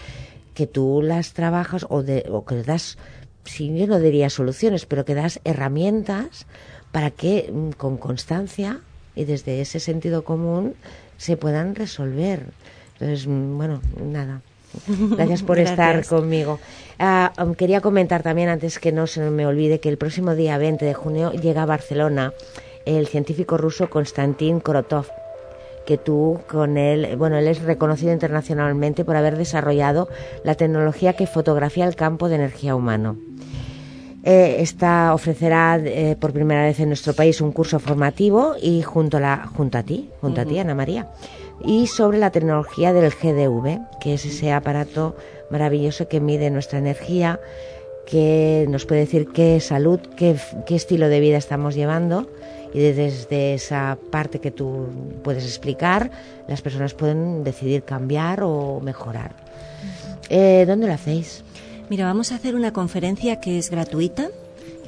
que tú las trabajas o, de, o que das, si yo no diría soluciones, pero que das herramientas para que mm, con constancia y desde ese sentido común se puedan resolver. Entonces, mm, bueno, nada. [laughs] Gracias por estar conmigo. Ah, um, quería comentar también, antes que no se me olvide, que el próximo día 20 de junio llega a Barcelona el científico ruso Konstantin Korotov, que tú con él, bueno, él es reconocido internacionalmente por haber desarrollado la tecnología que fotografía el campo de energía humano. Eh, esta ofrecerá eh, por primera vez en nuestro país un curso formativo y junto a, la, junto a ti, junto a ti, Ana María, y sobre la tecnología del GDV, que es ese aparato maravilloso que mide nuestra energía, que nos puede decir qué salud, qué, qué estilo de vida estamos llevando y de- desde esa parte que tú puedes explicar, las personas pueden decidir cambiar o mejorar. Eh, ¿Dónde lo hacéis? Mira, vamos a hacer una conferencia que es gratuita.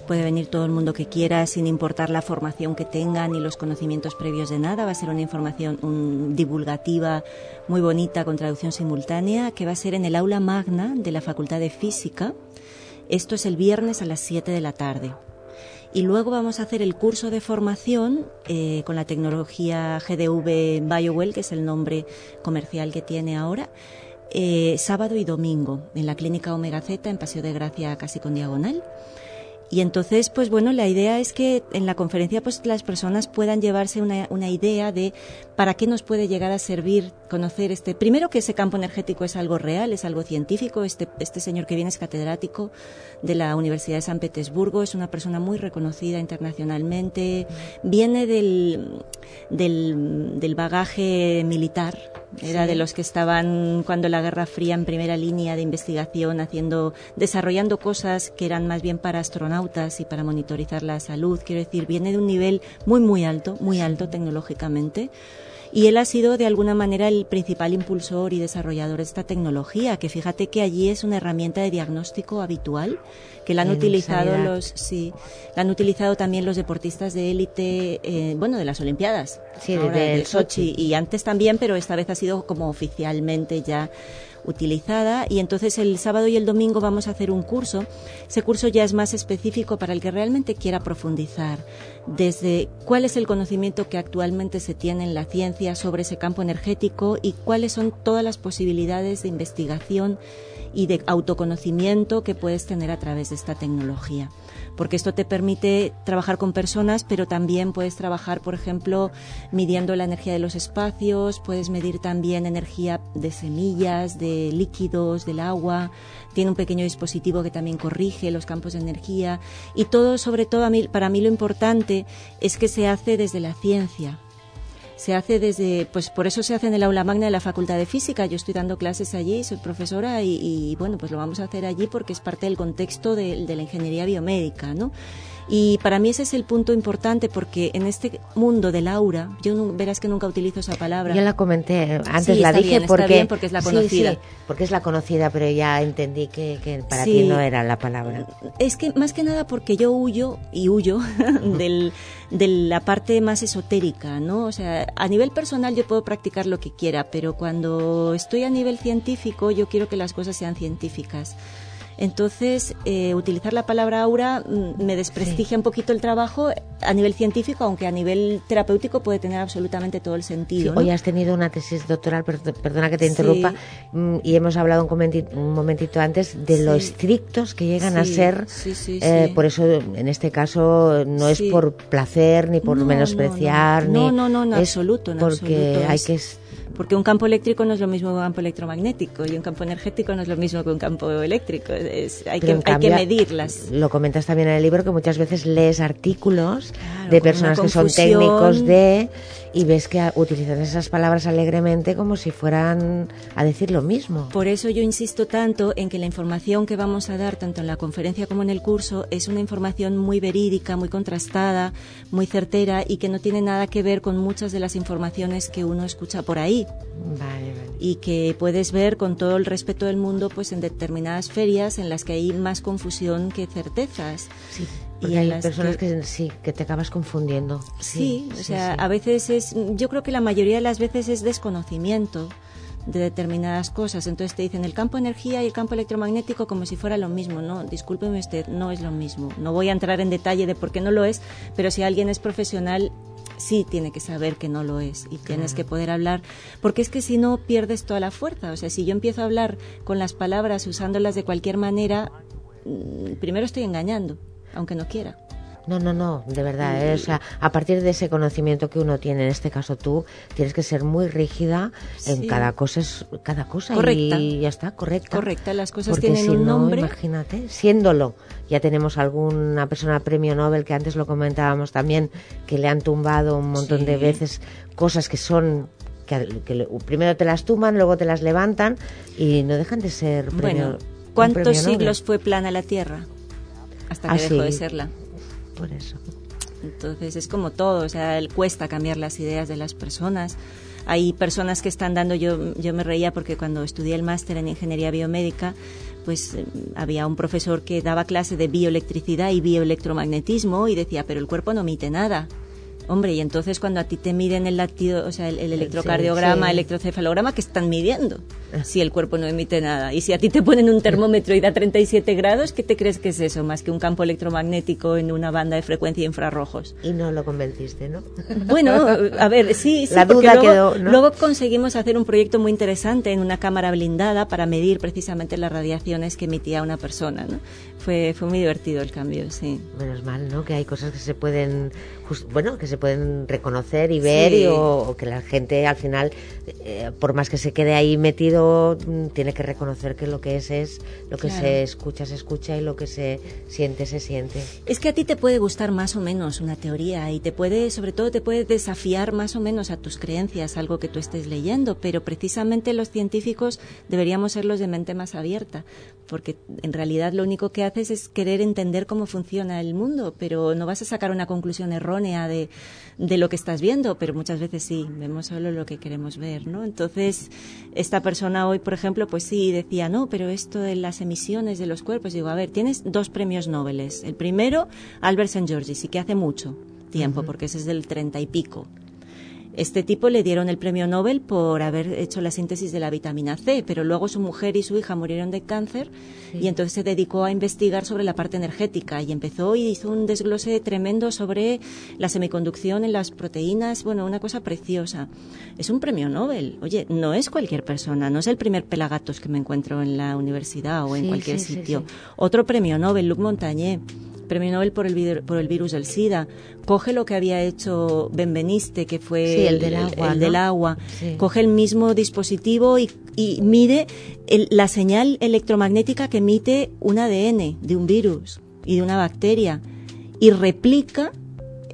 Puede venir todo el mundo que quiera, sin importar la formación que tenga ni los conocimientos previos de nada. Va a ser una información un- divulgativa muy bonita con traducción simultánea, que va a ser en el aula magna de la Facultad de Física. Esto es el viernes a las 7 de la tarde. Y luego vamos a hacer el curso de formación eh, con la tecnología GDV BioWell, que es el nombre comercial que tiene ahora, eh, sábado y domingo en la clínica Omega Z en Paseo de Gracia casi con diagonal. Y entonces, pues bueno, la idea es que en la conferencia pues las personas puedan llevarse una, una idea de para qué nos puede llegar a servir conocer este, primero que ese campo energético es algo real, es algo científico, este, este señor que viene es catedrático de la Universidad de San Petersburgo, es una persona muy reconocida internacionalmente, viene del, del, del bagaje militar, era Sí. de los que estaban cuando la Guerra Fría en primera línea de investigación, haciendo, desarrollando cosas que eran más bien para astronautas y para monitorizar la salud. Quiero decir, viene de un nivel muy, muy alto, muy alto tecnológicamente. Y él ha sido de alguna manera el principal impulsor y desarrollador de esta tecnología, que fíjate que allí es una herramienta de diagnóstico habitual, que la han En utilizado sanidad. los, sí, la han utilizado también los deportistas de élite, eh, bueno, de las Olimpiadas, Sí, ahora, del de Sochi, y antes también, pero esta vez ha sido como oficialmente ya utilizada y entonces el sábado y el domingo vamos a hacer un curso. Ese curso ya es más específico para el que realmente quiera profundizar desde cuál es el conocimiento que actualmente se tiene en la ciencia sobre ese campo energético y cuáles son todas las posibilidades de investigación y de autoconocimiento que puedes tener a través de esta tecnología. Porque esto te permite trabajar con personas, pero también puedes trabajar, por ejemplo, midiendo la energía de los espacios, puedes medir también energía de semillas, de líquidos, del agua. Tiene un pequeño dispositivo que también corrige los campos de energía. Y todo, sobre todo, para mí lo importante es que se hace desde la ciencia se hace desde, pues por eso se hace en el aula magna de la Facultad de Física. Yo estoy dando clases allí, soy profesora y, y bueno, pues lo vamos a hacer allí porque es parte del contexto de, de la ingeniería biomédica, ¿no? Y para mí ese es el punto importante porque en este mundo del aura, yo verás que nunca utilizo esa palabra. Yo la comenté, antes Sí, la dije bien, porque, bien porque es la conocida. sí, porque es la conocida, pero ya entendí que, que para ti no era la palabra. Es que más que nada porque yo huyo y huyo [laughs] del, de la parte más esotérica, ¿no? O sea, a nivel personal yo puedo practicar lo que quiera, pero cuando estoy a nivel científico yo quiero que las cosas sean científicas. Entonces, eh, utilizar la palabra aura mm, me desprestigia un poquito el trabajo a nivel científico, aunque a nivel terapéutico puede tener absolutamente todo el Sí, sentido. ¿no? hoy has tenido una tesis doctoral, per- perdona que te interrumpa, mm, y hemos hablado un, comenti- un momentito antes de lo estrictos que llegan a ser. eh. Por eso, en este caso, no es por placer ni por No, menospreciar. no, no. ni- No, no, en es absoluto, en porque absoluto. hay Es- que Porque un campo eléctrico no es lo mismo que un campo electromagnético y un campo energético no es lo mismo que un campo eléctrico. Es- hay, que, hay que medirlas. Lo comentas también en el libro que muchas veces lees artículos Claro, de personas que son técnicos de y ves que utilizan esas palabras alegremente como si fueran a decir lo mismo. Por eso yo insisto tanto en que la información que vamos a dar tanto en la conferencia como en el curso es una información muy verídica, muy contrastada, muy certera y que no tiene nada que ver con muchas de las informaciones que uno escucha por ahí Vale, vale. y que puedes ver con todo el respeto del mundo pues en determinadas ferias en las que hay más confusión que certezas. Sí, Y hay personas que- que... sí, que te acabas confundiendo. Sí, o sí, sea, sí. a veces es, yo creo que la mayoría de las veces es desconocimiento de determinadas cosas. Entonces te dicen el campo energía y el campo electromagnético como si fuera lo mismo. No, discúlpeme usted, no es lo mismo. No voy a entrar en detalle de por qué no lo es, pero si alguien es profesional sí tiene que saber que no lo es y tienes que poder hablar, porque es que si no pierdes toda la fuerza. O sea, si yo empiezo a hablar con las palabras usándolas de cualquier manera, mm, primero estoy engañando, aunque no quiera. No, no, no, de verdad. eh, o sea, a partir de ese conocimiento que uno tiene, en este caso tú, tienes que ser muy rígida en Sí. cada cosa, es cada cosa Correcta. y ya está, correcta. Correcta, las cosas Porque tienen si un no, nombre. imagínate, siéndolo. Ya tenemos alguna persona premio Nobel que antes lo comentábamos también, que le han tumbado un montón de veces cosas que son que, primero te las tumban, luego te las levantan y no dejan de ser premio, Bueno, ¿cuántos premio Nobel. siglos fue plana la Tierra? Hasta que Ah, dejó sí. de serla. Por eso. Entonces es como todo, o sea, el- cuesta cambiar las ideas de las personas. Hay personas que están dando, yo, yo me reía porque cuando estudié el máster en ingeniería biomédica, pues eh, había un profesor que daba clase de bioelectricidad y bioelectromagnetismo y decía, pero el cuerpo no emite nada. Hombre, y entonces cuando a ti te miden el latido, o sea, el, el electrocardiograma, sí. electrocefalograma, ¿qué están midiendo? Si el cuerpo no emite nada. Y si a ti te ponen un termómetro y da 37 grados, ¿qué te crees que es eso? Más que un campo electromagnético en una banda de frecuencia infrarrojos. Y no lo convenciste, ¿no? Bueno, a ver, [laughs] sí, sí, La duda luego, quedó, ¿no? luego conseguimos hacer un proyecto muy interesante en una cámara blindada para medir precisamente las radiaciones que emitía una persona, ¿no? Fue, fue muy divertido el cambio, sí. Menos mal, ¿no? Que hay cosas que se pueden, jus- bueno, que se pueden reconocer y ver, Sí. y, o, o que la gente al final, eh, por más que se quede ahí metido, mm, tiene que reconocer que lo que es es, lo que Claro. se escucha se escucha y lo que se siente se siente. Es que a ti te puede gustar más o menos una teoría y te puede, sobre todo, te puede desafiar más o menos a tus creencias, algo que tú estés leyendo, pero precisamente los científicos deberíamos ser los de mente más abierta, porque en realidad lo único que haces es querer entender cómo funciona el mundo, pero no vas a sacar una conclusión errónea de, de lo que estás viendo, pero muchas veces sí, vemos solo lo que queremos ver, ¿no? Entonces, esta persona hoy, por ejemplo, pues sí decía, no, pero esto de las emisiones de los cuerpos, digo, a ver, tienes dos premios Nobel. El primero, Albert St. George, sí que hace mucho tiempo, porque ese es del treinta y pico. Este tipo le dieron el premio Nobel por haber hecho la síntesis de la vitamina C, pero luego su mujer y su hija murieron de cáncer y entonces se dedicó a investigar sobre la parte energética y empezó y hizo un desglose tremendo sobre la semiconducción en las proteínas, bueno, una cosa preciosa. Es un premio Nobel. Oye, no es cualquier persona, no es el primer pelagatos que me encuentro en la universidad o en Sí, cualquier sí, sitio. Otro premio Nobel, Luc Montagnier, premio Nobel por el, por el virus del SIDA. Coge lo que había hecho Benveniste, que fue Sí, el del agua, el ¿no? del agua. Sí. Coge el mismo dispositivo y, y mide el- la señal electromagnética que emite un ADN de un virus y de una bacteria y replica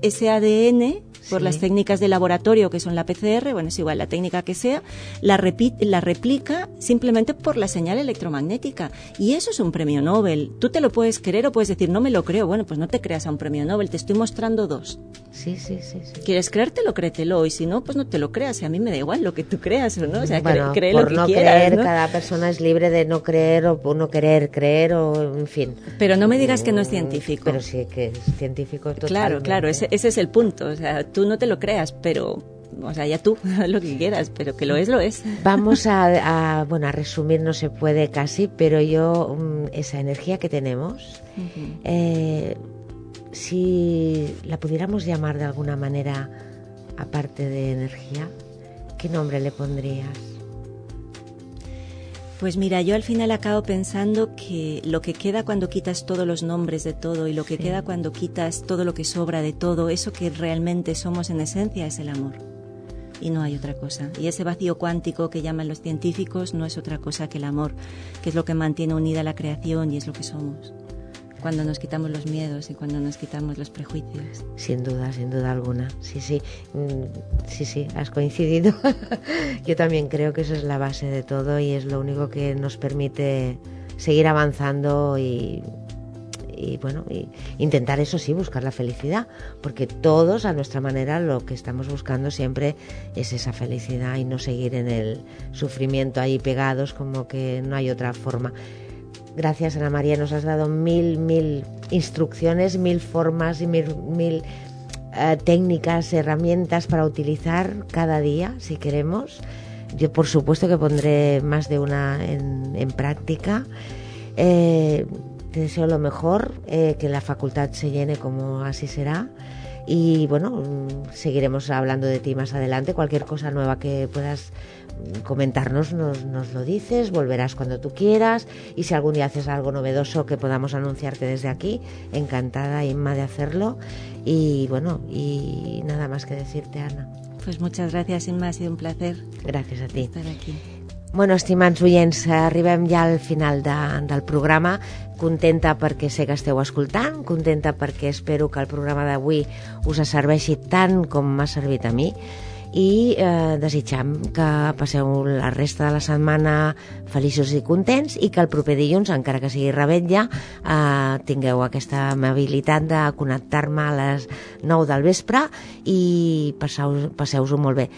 ese ADN por Sí. las técnicas de laboratorio que son la PCR, bueno, es igual la técnica que sea, la, repi- la replica simplemente por la señal electromagnética. Y eso es un premio Nobel. Tú te lo puedes creer o puedes decir, no me lo creo. Bueno, pues no te creas a un premio Nobel, te estoy mostrando dos. Sí, sí, sí. sí. ¿Quieres creértelo? Créetelo. Y si no, pues no te lo creas. Y a mí me da igual lo que tú creas o no. O sea, bueno, cre- cree por lo que no quieras. creer, ¿no? cada persona es libre de no creer o no querer creer o, en fin. Pero no me digas que no es científico. Pero sí que es científico Claro, claro, ese, ese es el punto. O sea, tú no te lo creas, pero, o sea, ya tú, [laughs] lo que quieras, pero que lo es, lo es. Vamos a, [laughs] a, bueno, a resumir, no se puede casi, pero yo, mm, esa energía que tenemos, eh, si la pudiéramos llamar de alguna manera, aparte de energía, ¿qué nombre le pondrías? Pues mira, yo al final acabo pensando que lo que queda cuando quitas todos los nombres de todo y lo que queda cuando quitas todo lo que sobra de todo, eso que realmente somos en esencia es el amor. Y no hay otra cosa. Y ese vacío cuántico que llaman los científicos no es otra cosa que el amor, que es lo que mantiene unida la creación y es lo que somos. Cuando nos quitamos los miedos y cuando nos quitamos los prejuicios. Sin duda, sin duda alguna. Sí, sí, Mm, sí, sí, has coincidido. [laughs] Yo también creo que eso es la base de todo y es lo único que nos permite seguir avanzando y, bueno, y intentar eso sí, buscar la felicidad, porque todos a nuestra manera lo que estamos buscando siempre es esa felicidad y no seguir en el sufrimiento ahí pegados como que no hay otra forma. Gracias Ana María, nos has dado mil, mil instrucciones, mil formas y mil, mil eh, técnicas, herramientas para utilizar cada día, si queremos. Yo por supuesto que pondré más de una en, práctica. Eh, te deseo lo mejor, eh, que la facultad se llene como así será. Y bueno, mm, seguiremos hablando de ti más adelante. Cualquier cosa nueva que puedas mm, comentarnos, nos, nos lo dices, volverás cuando tú quieras. Y si algún día haces algo novedoso que podamos anunciarte desde aquí, encantada, Inma, de hacerlo. Y bueno, y nada más que decirte, Ana. Pues muchas gracias, Inma, ha sido un placer Gràcies a ti. estar aquí. Bueno, estimats oients, arribem ja al final de, del programa. Contenta perquè sé que esteu escoltant, contenta perquè espero que el programa d'avui us serveixi tant com m'ha servit a mi i eh, desitjam que passeu la resta de la setmana feliços i contents i que el proper dilluns, encara que sigui rebetlla, eh, tingueu aquesta amabilitat de connectar-me a les 9 del vespre i passeu- passeu-ho molt bé.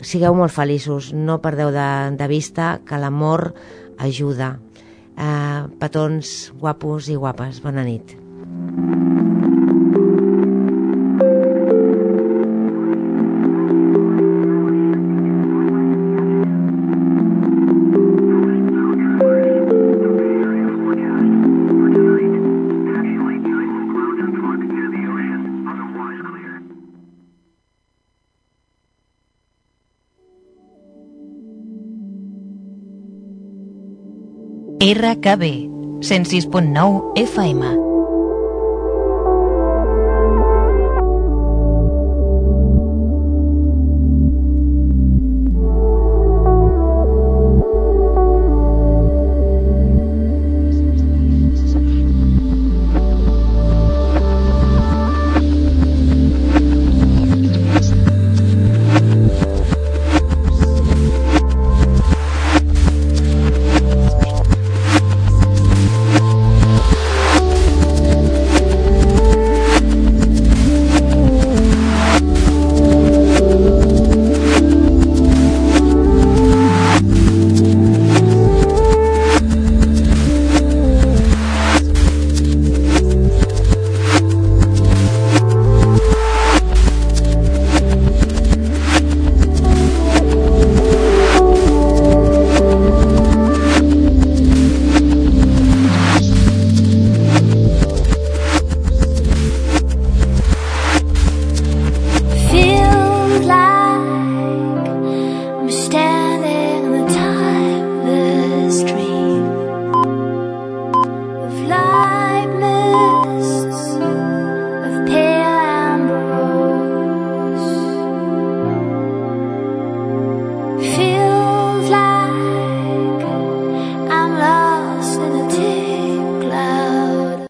Sigueu molt feliços, no perdeu de, de vista que l'amor ajuda. Eh, petons guapos i guapes, bona nit. RKB 106.9 FM